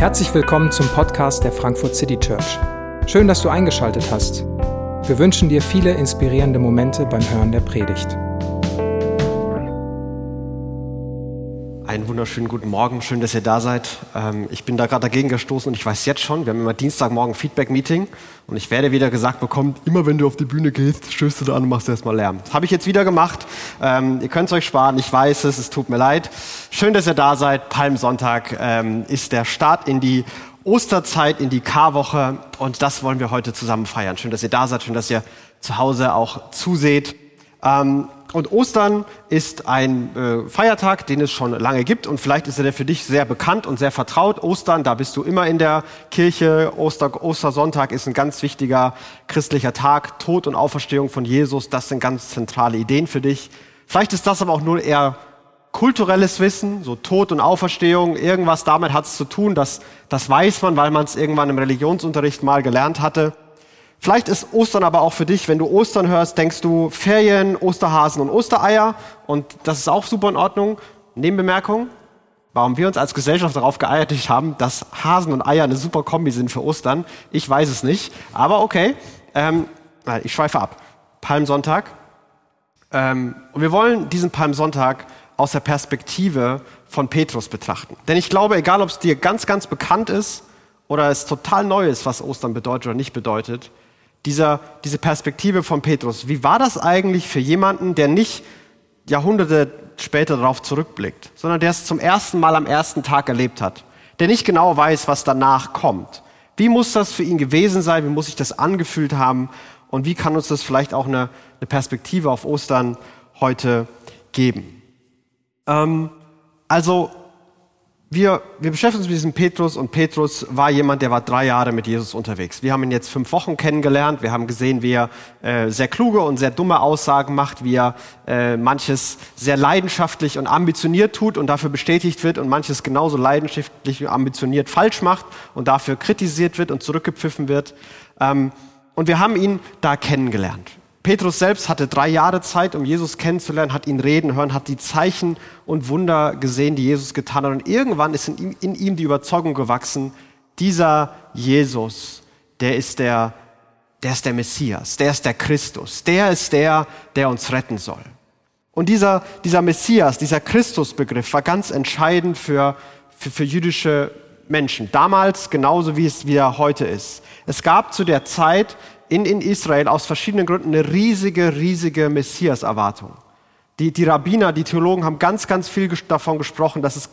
Herzlich willkommen zum Podcast der Frankfurt City Church. Schön, dass du eingeschaltet hast. Wir wünschen dir viele inspirierende Momente beim Hören der Predigt. Einen wunderschönen guten Morgen, schön, dass ihr da seid. Ähm, ich bin da gerade dagegen gestoßen und ich weiß jetzt schon, wir haben immer Dienstagmorgen Feedback-Meeting und ich werde wieder gesagt bekommen, immer wenn du auf die Bühne gehst, stößt du da an und machst erstmal Lärm. Das habe ich jetzt wieder gemacht. Ähm, ihr könnt es euch sparen, ich weiß es, es tut mir leid. Schön, dass ihr da seid. Palmsonntag ähm, ist der Start in die Osterzeit, in die Karwoche und das wollen wir heute zusammen feiern. Schön, dass ihr da seid, schön, dass ihr zu Hause auch zuseht. Und Ostern ist ein äh, Feiertag, den es schon lange gibt und vielleicht ist er für dich sehr bekannt und sehr vertraut. Ostern, da bist du immer in der Kirche. Oster, Ostersonntag ist ein ganz wichtiger christlicher Tag. Tod und Auferstehung von Jesus, das sind ganz zentrale Ideen für dich. Vielleicht ist das aber auch nur eher kulturelles Wissen, so Tod und Auferstehung, irgendwas damit hat es zu tun, das, das weiß man, weil man es irgendwann im Religionsunterricht mal gelernt hatte. Vielleicht ist Ostern aber auch für dich, wenn du Ostern hörst, denkst du Ferien, Osterhasen und Ostereier und das ist auch super in Ordnung. Nebenbemerkung, warum wir uns als Gesellschaft darauf geeinigt haben, dass Hasen und Eier eine super Kombi sind für Ostern, ich weiß es nicht, aber okay, ähm, ich schweife ab. Palmsonntag. Ähm, und wir wollen diesen Palmsonntag aus der Perspektive von Petrus betrachten. Denn ich glaube, egal ob es dir ganz, ganz bekannt ist oder es total neu ist, was Ostern bedeutet oder nicht bedeutet, dieser, diese Perspektive von Petrus. Wie war das eigentlich für jemanden, der nicht Jahrhunderte später darauf zurückblickt, sondern der es zum ersten Mal am ersten Tag erlebt hat, der nicht genau weiß, was danach kommt? Wie muss das für ihn gewesen sein? Wie muss sich das angefühlt haben? Und wie kann uns das vielleicht auch eine, eine Perspektive auf Ostern heute geben? Ähm, also wir, wir beschäftigen uns mit diesem Petrus und Petrus war jemand, der war drei Jahre mit Jesus unterwegs. Wir haben ihn jetzt fünf Wochen kennengelernt. Wir haben gesehen, wie er äh, sehr kluge und sehr dumme Aussagen macht, wie er äh, manches sehr leidenschaftlich und ambitioniert tut und dafür bestätigt wird und manches genauso leidenschaftlich und ambitioniert falsch macht und dafür kritisiert wird und zurückgepfiffen wird. Ähm, und wir haben ihn da kennengelernt. Petrus selbst hatte drei Jahre Zeit, um Jesus kennenzulernen, hat ihn reden hören, hat die Zeichen und Wunder gesehen, die Jesus getan hat. Und irgendwann ist in ihm, in ihm die Überzeugung gewachsen, dieser Jesus, der ist der, der ist der Messias, der ist der Christus, der ist der, der uns retten soll. Und dieser, dieser Messias, dieser Christusbegriff war ganz entscheidend für, für, für jüdische Menschen. Damals genauso wie es wieder heute ist. Es gab zu der Zeit in, in Israel aus verschiedenen Gründen eine riesige, riesige Messias-Erwartung. Die, die Rabbiner, die Theologen haben ganz, ganz viel davon gesprochen, dass es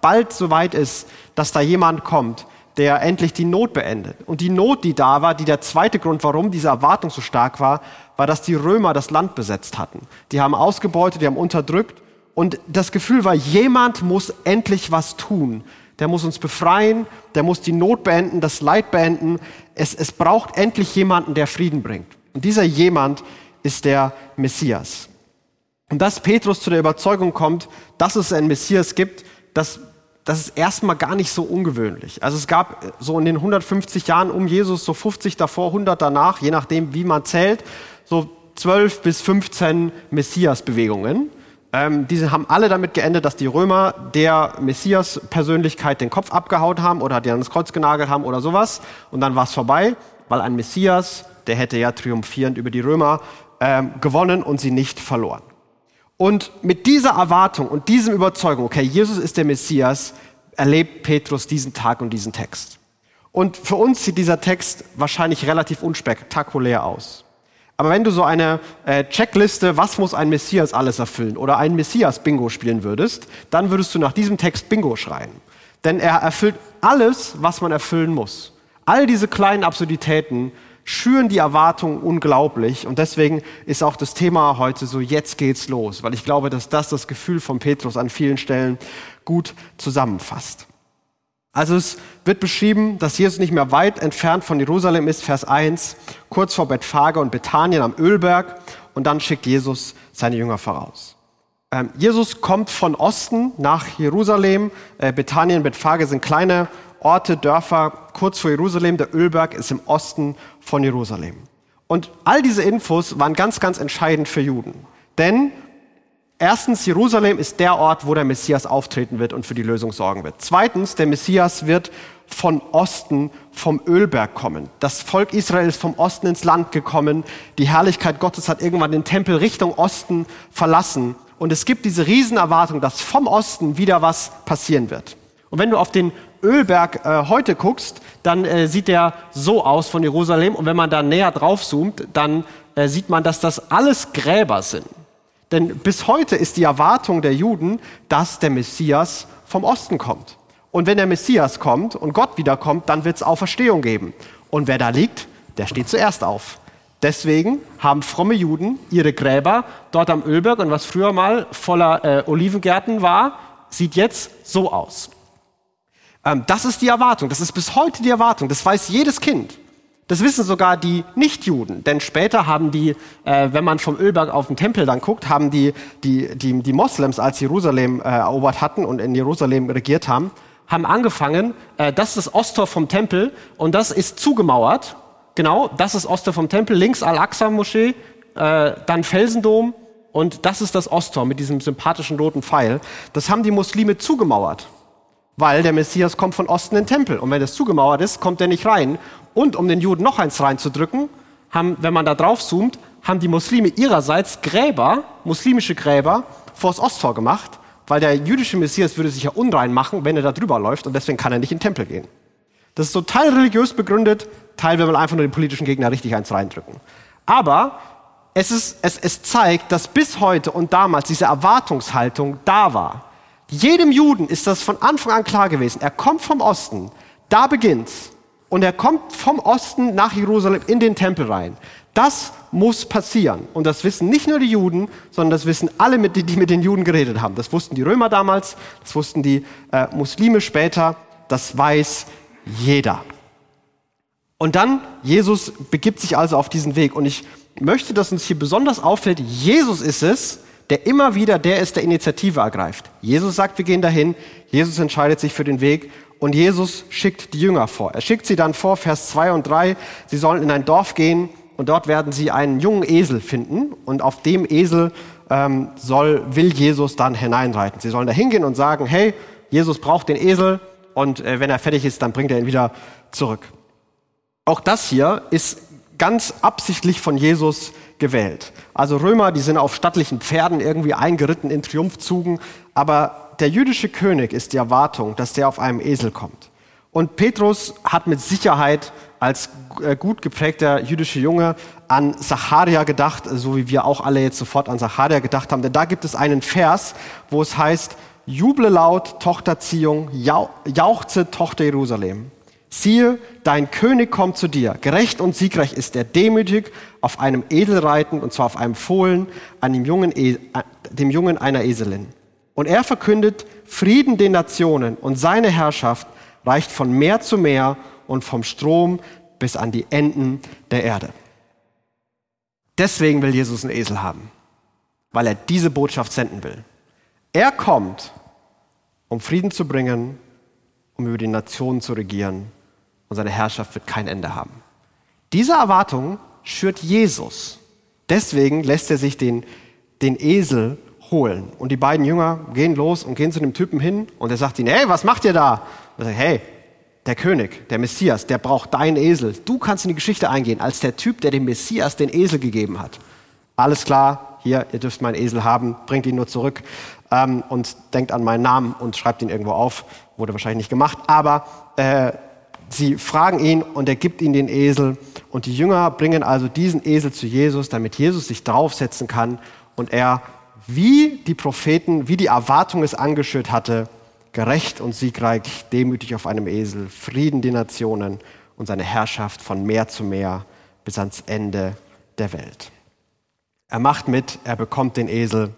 bald so weit ist, dass da jemand kommt, der endlich die Not beendet. Und die Not, die da war, die der zweite Grund, warum diese Erwartung so stark war, war, dass die Römer das Land besetzt hatten. Die haben ausgebeutet, die haben unterdrückt. Und das Gefühl war, jemand muss endlich was tun der muss uns befreien, der muss die Not beenden, das Leid beenden. Es, es braucht endlich jemanden, der Frieden bringt. Und dieser jemand ist der Messias. Und dass Petrus zu der Überzeugung kommt, dass es einen Messias gibt, das, das ist erstmal gar nicht so ungewöhnlich. Also es gab so in den 150 Jahren um Jesus, so 50 davor, 100 danach, je nachdem, wie man zählt, so 12 bis 15 Messias-Bewegungen. Ähm, diese haben alle damit geendet, dass die Römer der Messias-Persönlichkeit den Kopf abgehauen haben oder die an das Kreuz genagelt haben oder sowas. Und dann war es vorbei, weil ein Messias, der hätte ja triumphierend über die Römer ähm, gewonnen und sie nicht verloren. Und mit dieser Erwartung und diesem Überzeugung, okay, Jesus ist der Messias, erlebt Petrus diesen Tag und diesen Text. Und für uns sieht dieser Text wahrscheinlich relativ unspektakulär aus. Aber wenn du so eine äh, Checkliste, was muss ein Messias alles erfüllen, oder ein Messias-Bingo spielen würdest, dann würdest du nach diesem Text Bingo schreien. Denn er erfüllt alles, was man erfüllen muss. All diese kleinen Absurditäten schüren die Erwartungen unglaublich. Und deswegen ist auch das Thema heute so, jetzt geht's los. Weil ich glaube, dass das das Gefühl von Petrus an vielen Stellen gut zusammenfasst. Also es wird beschrieben, dass Jesus nicht mehr weit entfernt von Jerusalem ist, Vers 1, kurz vor Bethphage und Bethanien am Ölberg. Und dann schickt Jesus seine Jünger voraus. Ähm, Jesus kommt von Osten nach Jerusalem. Äh, Bethanien Bethphage sind kleine Orte, Dörfer kurz vor Jerusalem. Der Ölberg ist im Osten von Jerusalem. Und all diese Infos waren ganz, ganz entscheidend für Juden. Denn Erstens, Jerusalem ist der Ort, wo der Messias auftreten wird und für die Lösung sorgen wird. Zweitens, der Messias wird von Osten, vom Ölberg kommen. Das Volk Israel ist vom Osten ins Land gekommen. Die Herrlichkeit Gottes hat irgendwann den Tempel Richtung Osten verlassen. Und es gibt diese Riesenerwartung, dass vom Osten wieder was passieren wird. Und wenn du auf den Ölberg äh, heute guckst, dann äh, sieht der so aus von Jerusalem. Und wenn man da näher drauf zoomt, dann äh, sieht man, dass das alles Gräber sind. Denn bis heute ist die Erwartung der Juden, dass der Messias vom Osten kommt. Und wenn der Messias kommt und Gott wiederkommt, dann wird es Auferstehung geben. Und wer da liegt, der steht zuerst auf. Deswegen haben fromme Juden ihre Gräber dort am Ölberg und was früher mal voller äh, Olivengärten war, sieht jetzt so aus. Ähm, das ist die Erwartung, das ist bis heute die Erwartung, das weiß jedes Kind. Das wissen sogar die Nichtjuden, denn später haben die, äh, wenn man vom Ölberg auf den Tempel dann guckt, haben die, die, die, die Moslems, als Jerusalem äh, erobert hatten und in Jerusalem regiert haben, haben angefangen, äh, das ist das Osttor vom Tempel und das ist zugemauert. Genau, das ist Osttor vom Tempel, links Al-Aqsa-Moschee, äh, dann Felsendom und das ist das Osttor mit diesem sympathischen roten Pfeil. Das haben die Muslime zugemauert, weil der Messias kommt von Osten in den Tempel und wenn das zugemauert ist, kommt er nicht rein. Und um den Juden noch eins reinzudrücken, haben, wenn man da drauf zoomt, haben die Muslime ihrerseits Gräber, muslimische Gräber, vors Osttor gemacht weil der jüdische Messias würde sich ja unrein machen, wenn er da drüber läuft und deswegen kann er nicht in den Tempel gehen. Das ist so teil religiös begründet, teil will man einfach nur den politischen Gegner richtig eins reindrücken. Aber es, ist, es, es zeigt, dass bis heute und damals diese Erwartungshaltung da war. Jedem Juden ist das von Anfang an klar gewesen. Er kommt vom Osten, da beginnt's. Und er kommt vom Osten nach Jerusalem in den Tempel rein. Das muss passieren. Und das wissen nicht nur die Juden, sondern das wissen alle, die mit den Juden geredet haben. Das wussten die Römer damals, das wussten die äh, Muslime später, das weiß jeder. Und dann, Jesus begibt sich also auf diesen Weg. Und ich möchte, dass uns hier besonders auffällt, Jesus ist es, der immer wieder der ist, der Initiative ergreift. Jesus sagt, wir gehen dahin. Jesus entscheidet sich für den Weg. Und Jesus schickt die Jünger vor. Er schickt sie dann vor, Vers 2 und 3. Sie sollen in ein Dorf gehen und dort werden sie einen jungen Esel finden und auf dem Esel ähm, soll, will Jesus dann hineinreiten. Sie sollen da hingehen und sagen, hey, Jesus braucht den Esel und äh, wenn er fertig ist, dann bringt er ihn wieder zurück. Auch das hier ist ganz absichtlich von Jesus gewählt. Also Römer, die sind auf stattlichen Pferden irgendwie eingeritten in Triumphzugen, aber der jüdische König ist die Erwartung, dass der auf einem Esel kommt. Und Petrus hat mit Sicherheit als äh, gut geprägter jüdischer Junge an Zacharia gedacht, so wie wir auch alle jetzt sofort an Zacharia gedacht haben. Denn da gibt es einen Vers, wo es heißt, Juble laut, Tochter Zion, jauchze, Tochter Jerusalem. Siehe, dein König kommt zu dir. Gerecht und siegreich ist er, demütig, auf einem Edel reitend, und zwar auf einem Fohlen, an dem Jungen, e, dem Jungen einer Eselin. Und er verkündet Frieden den Nationen und seine Herrschaft reicht von Meer zu Meer und vom Strom bis an die Enden der Erde. Deswegen will Jesus einen Esel haben, weil er diese Botschaft senden will. Er kommt, um Frieden zu bringen, um über die Nationen zu regieren und seine Herrschaft wird kein Ende haben. Diese Erwartung schürt Jesus. Deswegen lässt er sich den, den Esel holen. Und die beiden Jünger gehen los und gehen zu dem Typen hin und er sagt ihnen, hey, was macht ihr da? Und er sagt, hey, der König, der Messias, der braucht deinen Esel. Du kannst in die Geschichte eingehen als der Typ, der dem Messias den Esel gegeben hat. Alles klar, hier, ihr dürft meinen Esel haben, bringt ihn nur zurück ähm, und denkt an meinen Namen und schreibt ihn irgendwo auf. Wurde wahrscheinlich nicht gemacht, aber äh, sie fragen ihn und er gibt ihnen den Esel. Und die Jünger bringen also diesen Esel zu Jesus, damit Jesus sich draufsetzen kann und er, wie die Propheten, wie die Erwartung es angeschürt hatte, gerecht und siegreich, demütig auf einem Esel, Frieden die Nationen und seine Herrschaft von Meer zu Meer bis ans Ende der Welt. Er macht mit, er bekommt den Esel.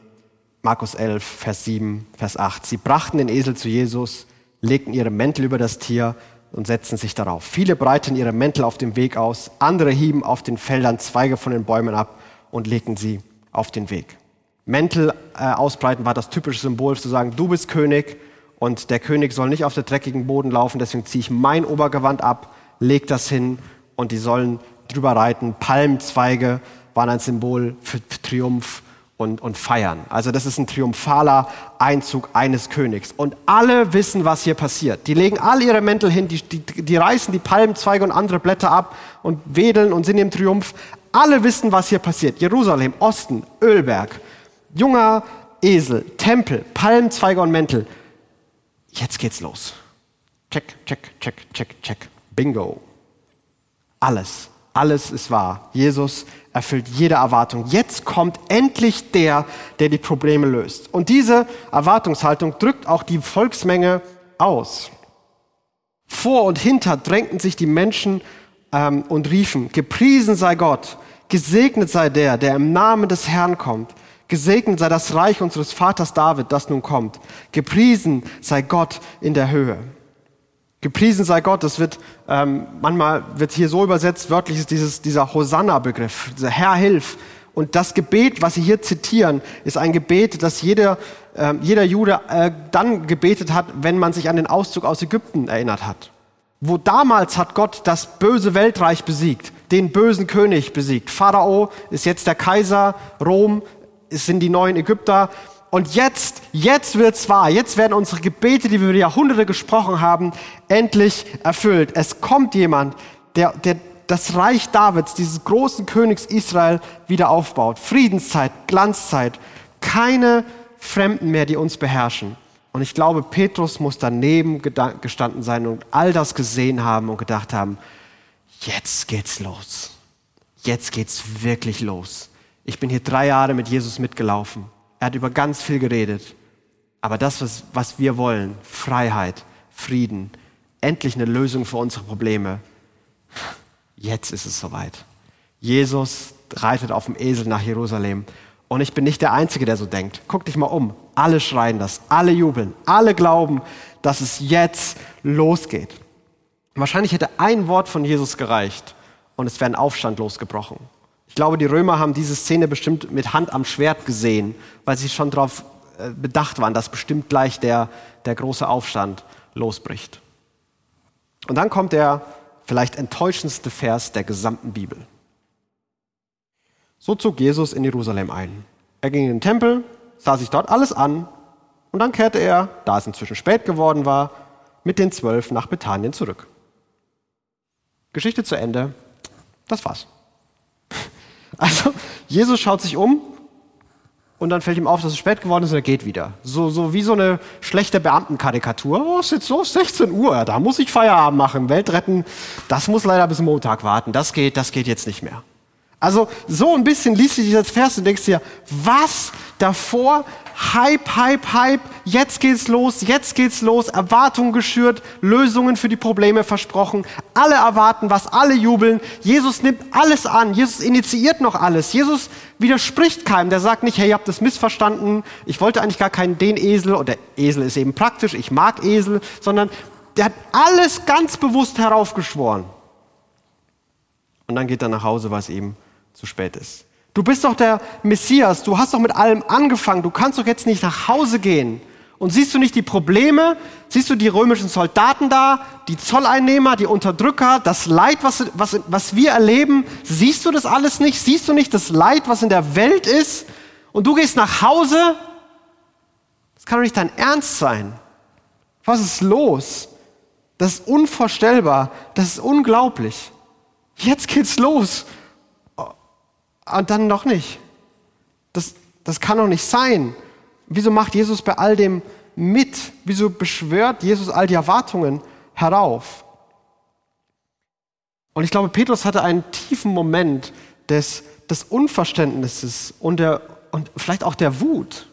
Markus 11, Vers 7, Vers 8. Sie brachten den Esel zu Jesus, legten ihre Mäntel über das Tier und setzten sich darauf. Viele breiten ihre Mäntel auf dem Weg aus, andere hieben auf den Feldern Zweige von den Bäumen ab und legten sie auf den Weg. Mäntel äh, ausbreiten war das typische Symbol zu sagen, du bist König und der König soll nicht auf der dreckigen Boden laufen, deswegen ziehe ich mein Obergewand ab, leg das hin und die sollen drüber reiten. Palmzweige waren ein Symbol für Triumph und, und feiern. Also das ist ein triumphaler Einzug eines Königs. Und alle wissen, was hier passiert. Die legen alle ihre Mäntel hin, die, die, die reißen die Palmenzweige und andere Blätter ab und wedeln und sind im Triumph. Alle wissen, was hier passiert. Jerusalem, Osten, Ölberg, junger Esel, Tempel, Palmzweige und Mäntel. Jetzt geht's los. Check, check, check, check, check. Bingo. Alles, alles ist wahr. Jesus erfüllt jede Erwartung. Jetzt kommt endlich der, der die Probleme löst. Und diese Erwartungshaltung drückt auch die Volksmenge aus. Vor und hinter drängten sich die Menschen ähm, und riefen, gepriesen sei Gott, gesegnet sei der, der im Namen des Herrn kommt. Gesegnet sei das Reich unseres Vaters David, das nun kommt. Gepriesen sei Gott in der Höhe. Gepriesen sei Gott, das wird ähm, manchmal wird hier so übersetzt, wörtlich ist dieses, dieser Hosanna-Begriff, dieser Herr hilf. Und das Gebet, was Sie hier zitieren, ist ein Gebet, das jeder, äh, jeder Jude äh, dann gebetet hat, wenn man sich an den Auszug aus Ägypten erinnert hat. Wo damals hat Gott das böse Weltreich besiegt, den bösen König besiegt. Pharao ist jetzt der Kaiser, Rom es sind die neuen Ägypter. Und jetzt, jetzt wird's wahr. Jetzt werden unsere Gebete, die wir über Jahrhunderte gesprochen haben, endlich erfüllt. Es kommt jemand, der, der das Reich Davids, dieses großen Königs Israel, wieder aufbaut. Friedenszeit, Glanzzeit. Keine Fremden mehr, die uns beherrschen. Und ich glaube, Petrus muss daneben gestanden sein und all das gesehen haben und gedacht haben, jetzt geht's los. Jetzt geht's wirklich los. Ich bin hier drei Jahre mit Jesus mitgelaufen. Er hat über ganz viel geredet. Aber das, was, was wir wollen, Freiheit, Frieden, endlich eine Lösung für unsere Probleme, jetzt ist es soweit. Jesus reitet auf dem Esel nach Jerusalem. Und ich bin nicht der Einzige, der so denkt. Guck dich mal um. Alle schreien das, alle jubeln, alle glauben, dass es jetzt losgeht. Wahrscheinlich hätte ein Wort von Jesus gereicht und es wäre ein Aufstand losgebrochen. Ich glaube, die Römer haben diese Szene bestimmt mit Hand am Schwert gesehen, weil sie schon darauf äh, bedacht waren, dass bestimmt gleich der, der große Aufstand losbricht. Und dann kommt der vielleicht enttäuschendste Vers der gesamten Bibel. So zog Jesus in Jerusalem ein. Er ging in den Tempel, sah sich dort alles an und dann kehrte er, da es inzwischen spät geworden war, mit den Zwölf nach Bethanien zurück. Geschichte zu Ende. Das war's. Also Jesus schaut sich um und dann fällt ihm auf, dass es spät geworden ist und er geht wieder. So, so wie so eine schlechte Beamtenkarikatur. Oh, es ist jetzt so 16 Uhr, da muss ich Feierabend machen, Welt retten. Das muss leider bis Montag warten. Das geht, das geht jetzt nicht mehr. Also so ein bisschen liest du dieses Vers und denkst dir, was? Davor? Hype, Hype, Hype, jetzt geht's los, jetzt geht's los, Erwartungen geschürt, Lösungen für die Probleme versprochen. Alle erwarten was, alle jubeln. Jesus nimmt alles an, Jesus initiiert noch alles. Jesus widerspricht keinem, der sagt nicht, hey, ihr habt das missverstanden, ich wollte eigentlich gar keinen den Esel, oder Esel ist eben praktisch, ich mag Esel, sondern der hat alles ganz bewusst heraufgeschworen. Und dann geht er nach Hause, weil es ihm zu spät ist. Du bist doch der Messias, du hast doch mit allem angefangen, du kannst doch jetzt nicht nach Hause gehen. Und siehst du nicht die Probleme? Siehst du die römischen Soldaten da, die Zolleinnehmer, die Unterdrücker, das Leid, was, was, was wir erleben? Siehst du das alles nicht? Siehst du nicht das Leid, was in der Welt ist? Und du gehst nach Hause? Das kann doch nicht dein Ernst sein. Was ist los? Das ist unvorstellbar. Das ist unglaublich. Jetzt geht's los und dann noch nicht. Das, das kann doch nicht sein. Wieso macht Jesus bei all dem mit? Wieso beschwört Jesus all die Erwartungen herauf? Und ich glaube, Petrus hatte einen tiefen Moment des, des Unverständnisses und, der, und vielleicht auch der Wut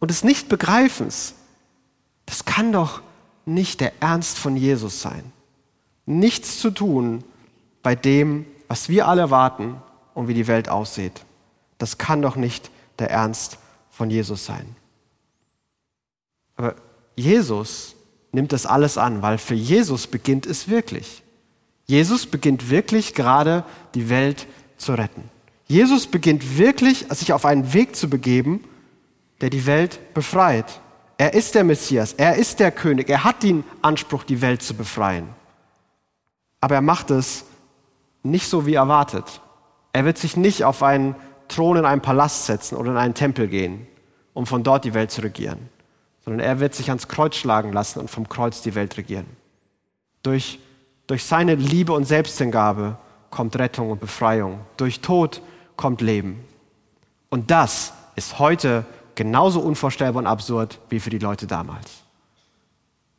und des Nichtbegreifens. Das kann doch nicht der Ernst von Jesus sein. Nichts zu tun bei dem, was wir alle erwarten, und wie die Welt aussieht. Das kann doch nicht der Ernst von Jesus sein. Aber Jesus nimmt das alles an, weil für Jesus beginnt es wirklich. Jesus beginnt wirklich gerade die Welt zu retten. Jesus beginnt wirklich, sich auf einen Weg zu begeben, der die Welt befreit. Er ist der Messias, er ist der König, er hat den Anspruch, die Welt zu befreien. Aber er macht es nicht so wie erwartet. Er wird sich nicht auf einen Thron in einen Palast setzen oder in einen Tempel gehen, um von dort die Welt zu regieren, sondern er wird sich ans Kreuz schlagen lassen und vom Kreuz die Welt regieren. Durch, durch seine Liebe und Selbsthingabe kommt Rettung und Befreiung. Durch Tod kommt Leben. Und das ist heute genauso unvorstellbar und absurd wie für die Leute damals.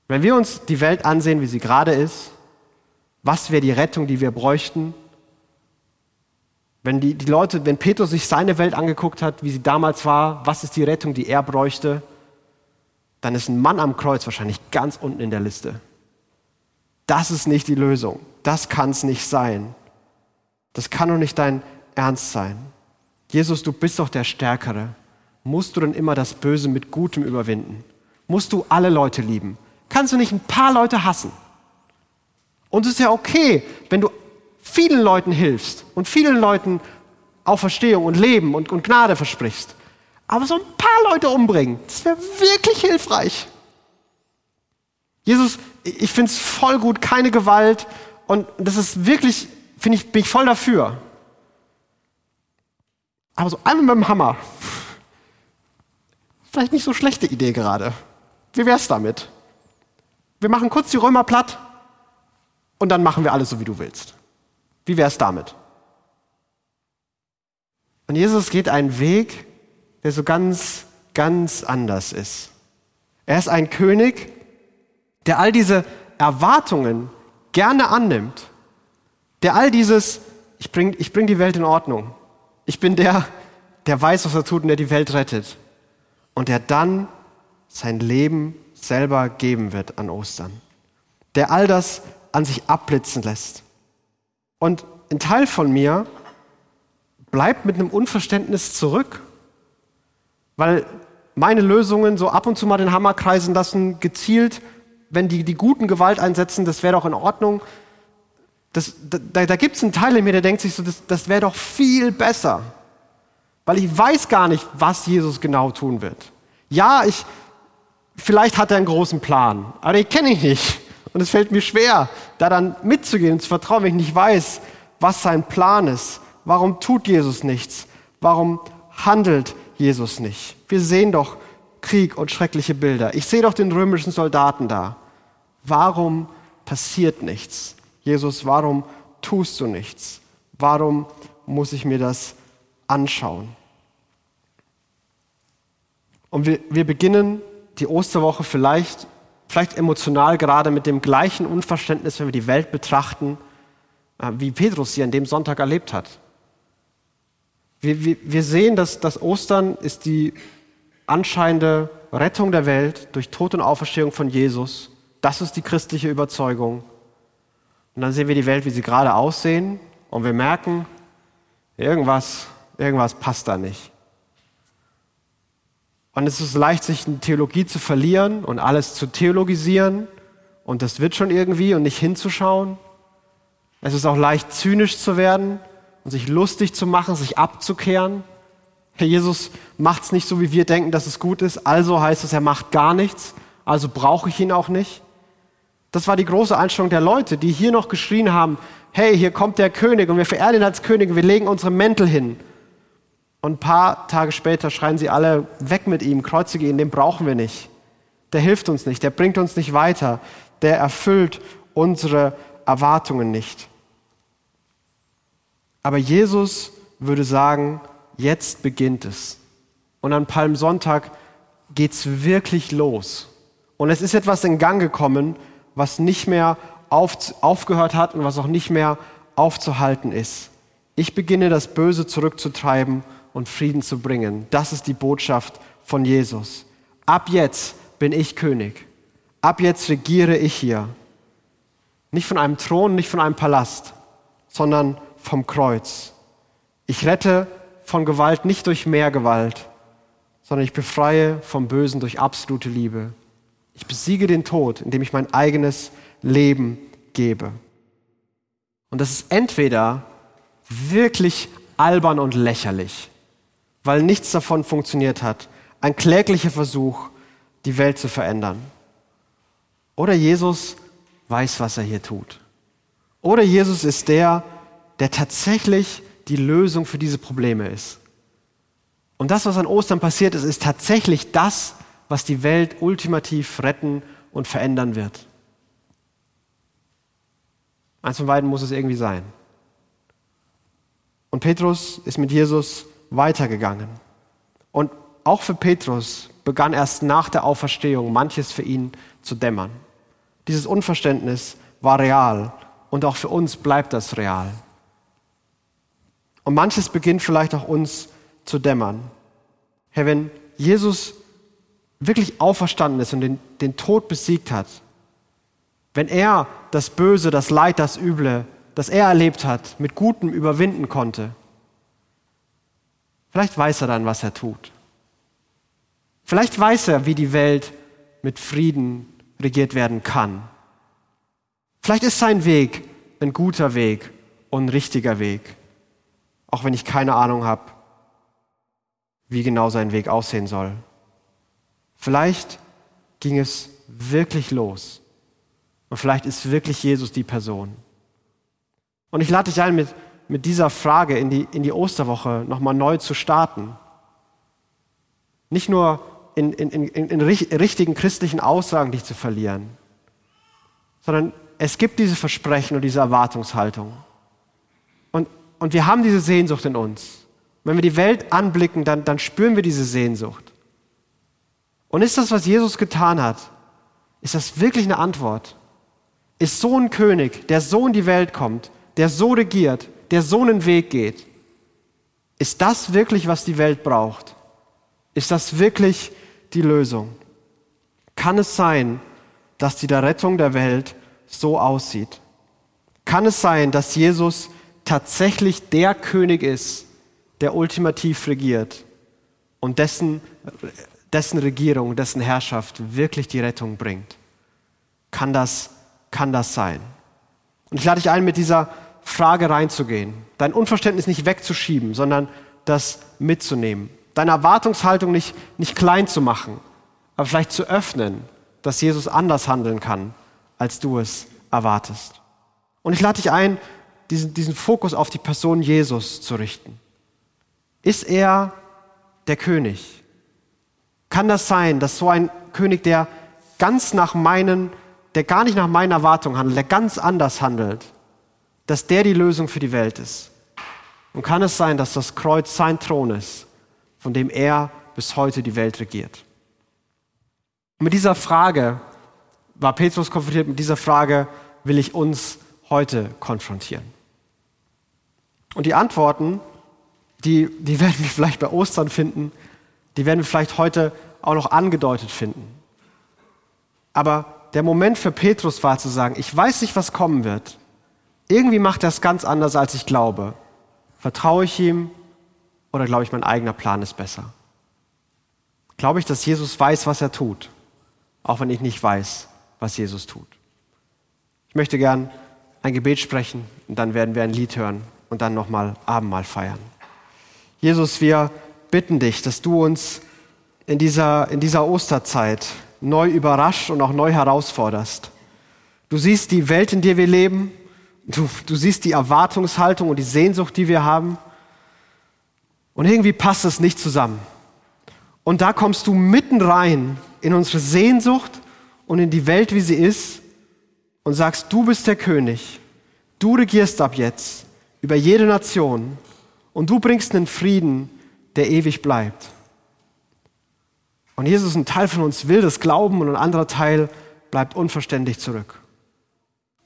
Wenn wir uns die Welt ansehen, wie sie gerade ist, was wäre die Rettung, die wir bräuchten? Wenn die, die Leute, wenn Petrus sich seine Welt angeguckt hat, wie sie damals war, was ist die Rettung, die er bräuchte, dann ist ein Mann am Kreuz wahrscheinlich ganz unten in der Liste. Das ist nicht die Lösung. Das kann es nicht sein. Das kann doch nicht dein Ernst sein. Jesus, du bist doch der Stärkere. Musst du denn immer das Böse mit Gutem überwinden? Musst du alle Leute lieben? Kannst du nicht ein paar Leute hassen? Und es ist ja okay, wenn du vielen Leuten hilfst und vielen Leuten Auferstehung und Leben und, und Gnade versprichst. Aber so ein paar Leute umbringen, das wäre wirklich hilfreich. Jesus, ich finde es voll gut, keine Gewalt. Und das ist wirklich, finde ich, bin ich voll dafür. Aber so einmal mit dem Hammer. Vielleicht nicht so schlechte Idee gerade. Wie wär's damit? Wir machen kurz die Römer platt und dann machen wir alles so, wie du willst. Wie wäre es damit? Und Jesus geht einen Weg, der so ganz, ganz anders ist. Er ist ein König, der all diese Erwartungen gerne annimmt, der all dieses, ich bringe ich bring die Welt in Ordnung, ich bin der, der weiß, was er tut und der die Welt rettet und der dann sein Leben selber geben wird an Ostern, der all das an sich abblitzen lässt. Und ein Teil von mir bleibt mit einem Unverständnis zurück, weil meine Lösungen so ab und zu mal den Hammer kreisen lassen, gezielt, wenn die die guten Gewalt einsetzen, das wäre doch in Ordnung. Das, da da gibt es einen Teil in mir, der denkt sich so, das, das wäre doch viel besser, weil ich weiß gar nicht, was Jesus genau tun wird. Ja, ich, vielleicht hat er einen großen Plan, aber den kenne ich nicht. Und es fällt mir schwer, da dann mitzugehen und zu vertrauen, wenn ich nicht weiß, was sein Plan ist. Warum tut Jesus nichts? Warum handelt Jesus nicht? Wir sehen doch Krieg und schreckliche Bilder. Ich sehe doch den römischen Soldaten da. Warum passiert nichts? Jesus, warum tust du nichts? Warum muss ich mir das anschauen? Und wir, wir beginnen die Osterwoche vielleicht vielleicht emotional gerade mit dem gleichen Unverständnis, wenn wir die Welt betrachten, äh, wie Petrus sie an dem Sonntag erlebt hat. Wir, wir, wir sehen, dass das Ostern ist die anscheinende Rettung der Welt durch Tod und Auferstehung von Jesus. Das ist die christliche Überzeugung. Und dann sehen wir die Welt, wie sie gerade aussehen, und wir merken, irgendwas, irgendwas passt da nicht. Und es ist leicht, sich in Theologie zu verlieren und alles zu theologisieren. Und das wird schon irgendwie und nicht hinzuschauen. Es ist auch leicht, zynisch zu werden und sich lustig zu machen, sich abzukehren. Herr Jesus macht es nicht so, wie wir denken, dass es gut ist. Also heißt es, er macht gar nichts. Also brauche ich ihn auch nicht. Das war die große Einstellung der Leute, die hier noch geschrien haben, hey, hier kommt der König und wir verehren ihn als König und wir legen unsere Mäntel hin. Und ein paar Tage später schreien sie alle, weg mit ihm, kreuzige ihn, den brauchen wir nicht. Der hilft uns nicht, der bringt uns nicht weiter, der erfüllt unsere Erwartungen nicht. Aber Jesus würde sagen, jetzt beginnt es. Und an Palmsonntag geht es wirklich los. Und es ist etwas in Gang gekommen, was nicht mehr auf, aufgehört hat und was auch nicht mehr aufzuhalten ist. Ich beginne das Böse zurückzutreiben und Frieden zu bringen. Das ist die Botschaft von Jesus. Ab jetzt bin ich König. Ab jetzt regiere ich hier. Nicht von einem Thron, nicht von einem Palast, sondern vom Kreuz. Ich rette von Gewalt nicht durch mehr Gewalt, sondern ich befreie vom Bösen durch absolute Liebe. Ich besiege den Tod, indem ich mein eigenes Leben gebe. Und das ist entweder wirklich albern und lächerlich, weil nichts davon funktioniert hat. Ein kläglicher Versuch, die Welt zu verändern. Oder Jesus weiß, was er hier tut. Oder Jesus ist der, der tatsächlich die Lösung für diese Probleme ist. Und das, was an Ostern passiert ist, ist tatsächlich das, was die Welt ultimativ retten und verändern wird. Eins von beiden muss es irgendwie sein. Und Petrus ist mit Jesus weitergegangen. Und auch für Petrus begann erst nach der Auferstehung manches für ihn zu dämmern. Dieses Unverständnis war real und auch für uns bleibt das real. Und manches beginnt vielleicht auch uns zu dämmern. Herr, wenn Jesus wirklich auferstanden ist und den, den Tod besiegt hat, wenn er das Böse, das Leid, das Üble, das er erlebt hat, mit Gutem überwinden konnte, vielleicht weiß er dann, was er tut. Vielleicht weiß er, wie die Welt mit Frieden regiert werden kann. Vielleicht ist sein Weg ein guter Weg und ein richtiger Weg, auch wenn ich keine Ahnung habe, wie genau sein Weg aussehen soll. Vielleicht ging es wirklich los und vielleicht ist wirklich Jesus die Person. Und ich lade dich ein, mit, mit dieser Frage in die, in die Osterwoche nochmal neu zu starten. Nicht nur in, in, in, in richtigen christlichen Aussagen dich zu verlieren, sondern es gibt diese Versprechen und diese Erwartungshaltung. Und, und wir haben diese Sehnsucht in uns. Wenn wir die Welt anblicken, dann, dann spüren wir diese Sehnsucht. Und ist das, was Jesus getan hat, ist das wirklich eine Antwort? Ist so ein König, der so in die Welt kommt, der so regiert, der so einen Weg geht, ist das wirklich, was die Welt braucht? Ist das wirklich die Lösung? Kann es sein, dass die Rettung der Welt so aussieht? Kann es sein, dass Jesus tatsächlich der König ist, der ultimativ regiert und dessen, dessen Regierung, dessen Herrschaft wirklich die Rettung bringt? Kann das, kann das sein? Und ich lade dich ein, mit dieser Frage reinzugehen, dein Unverständnis nicht wegzuschieben, sondern das mitzunehmen deine Erwartungshaltung nicht, nicht klein zu machen, aber vielleicht zu öffnen, dass Jesus anders handeln kann, als du es erwartest. Und ich lade dich ein, diesen, diesen Fokus auf die Person Jesus zu richten. Ist er der König? Kann das sein, dass so ein König, der ganz nach meinen, der gar nicht nach meinen Erwartungen handelt, der ganz anders handelt, dass der die Lösung für die Welt ist? Und kann es sein, dass das Kreuz sein Thron ist von dem er bis heute die Welt regiert. Und mit dieser Frage war Petrus konfrontiert, mit dieser Frage will ich uns heute konfrontieren. Und die Antworten, die, die werden wir vielleicht bei Ostern finden, die werden wir vielleicht heute auch noch angedeutet finden. Aber der Moment für Petrus war zu sagen, ich weiß nicht, was kommen wird. Irgendwie macht er es ganz anders, als ich glaube. Vertraue ich ihm oder glaube ich, mein eigener Plan ist besser? Glaube ich, dass Jesus weiß, was er tut, auch wenn ich nicht weiß, was Jesus tut? Ich möchte gern ein Gebet sprechen und dann werden wir ein Lied hören und dann nochmal Abendmahl feiern. Jesus, wir bitten dich, dass du uns in dieser, in dieser Osterzeit neu überrascht und auch neu herausforderst. Du siehst die Welt, in der wir leben. Du, du siehst die Erwartungshaltung und die Sehnsucht, die wir haben. Und irgendwie passt es nicht zusammen. Und da kommst du mitten rein in unsere Sehnsucht und in die Welt, wie sie ist, und sagst, du bist der König. Du regierst ab jetzt über jede Nation und du bringst einen Frieden, der ewig bleibt. Und Jesus, ein Teil von uns will das glauben und ein anderer Teil bleibt unverständlich zurück.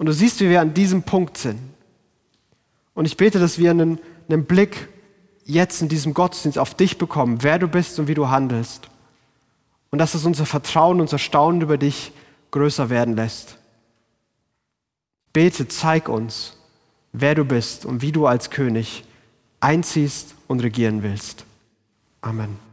Und du siehst, wie wir an diesem Punkt sind. Und ich bete, dass wir einen, einen Blick jetzt in diesem Gottesdienst auf dich bekommen, wer du bist und wie du handelst. Und dass es unser Vertrauen, unser Staunen über dich größer werden lässt. Bete, zeig uns, wer du bist und wie du als König einziehst und regieren willst. Amen.